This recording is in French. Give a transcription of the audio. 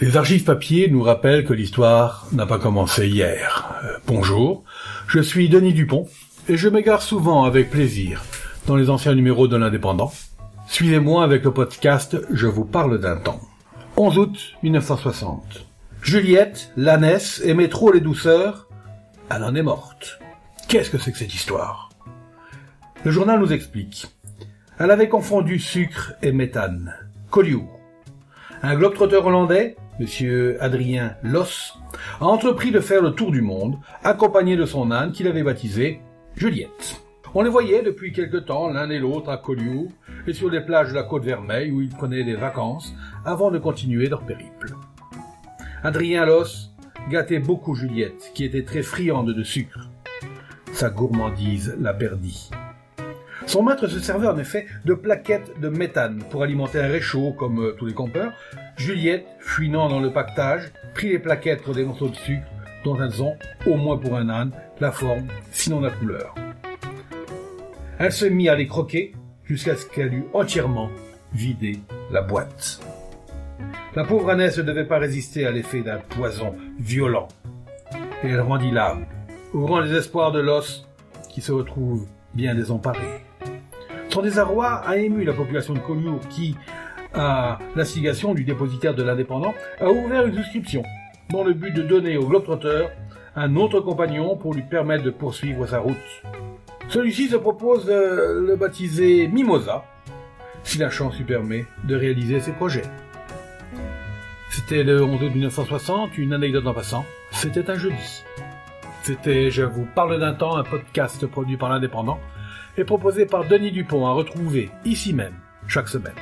Les archives papier nous rappellent que l'histoire n'a pas commencé hier. Euh, bonjour, je suis Denis Dupont et je m'égare souvent avec plaisir dans les anciens numéros de l'Indépendant. Suivez-moi avec le podcast Je vous parle d'un temps. 11 août 1960. Juliette, l'ânesse, aimait trop les douceurs. Elle en est morte. Qu'est-ce que c'est que cette histoire? Le journal nous explique. Elle avait confondu sucre et méthane. Collioure. Un globe-trotteur hollandais, M. Adrien Loss, a entrepris de faire le tour du monde, accompagné de son âne qu'il avait baptisé Juliette. On les voyait depuis quelque temps l'un et l'autre à Collioure et sur les plages de la côte Vermeille où ils prenaient des vacances avant de continuer leur périple. Adrien Loss gâtait beaucoup Juliette, qui était très friande de sucre. Sa gourmandise la perdit. Son maître se servait en effet de plaquettes de méthane pour alimenter un réchaud comme euh, tous les campeurs. Juliette, fuinant dans le pactage, prit les plaquettes pour des morceaux de sucre dont elles ont, au moins pour un âne, la forme, sinon la couleur. Elle se mit à les croquer jusqu'à ce qu'elle eût entièrement vidé la boîte. La pauvre ânesse ne devait pas résister à l'effet d'un poison violent. Et elle rendit l'âme, ouvrant les espoirs de l'os qui se retrouve bien désemparé. Son désarroi a ému la population de Collioure qui, à l'instigation du dépositaire de l'indépendant, a ouvert une souscription dans le but de donner au Globetrotter un autre compagnon pour lui permettre de poursuivre sa route. Celui-ci se propose de le baptiser Mimosa, si la chance lui permet de réaliser ses projets. C'était le 11 août 1960, une anecdote en passant. C'était un jeudi. C'était Je vous parle d'un temps, un podcast produit par l'Indépendant et proposé par Denis Dupont à retrouver ici même chaque semaine.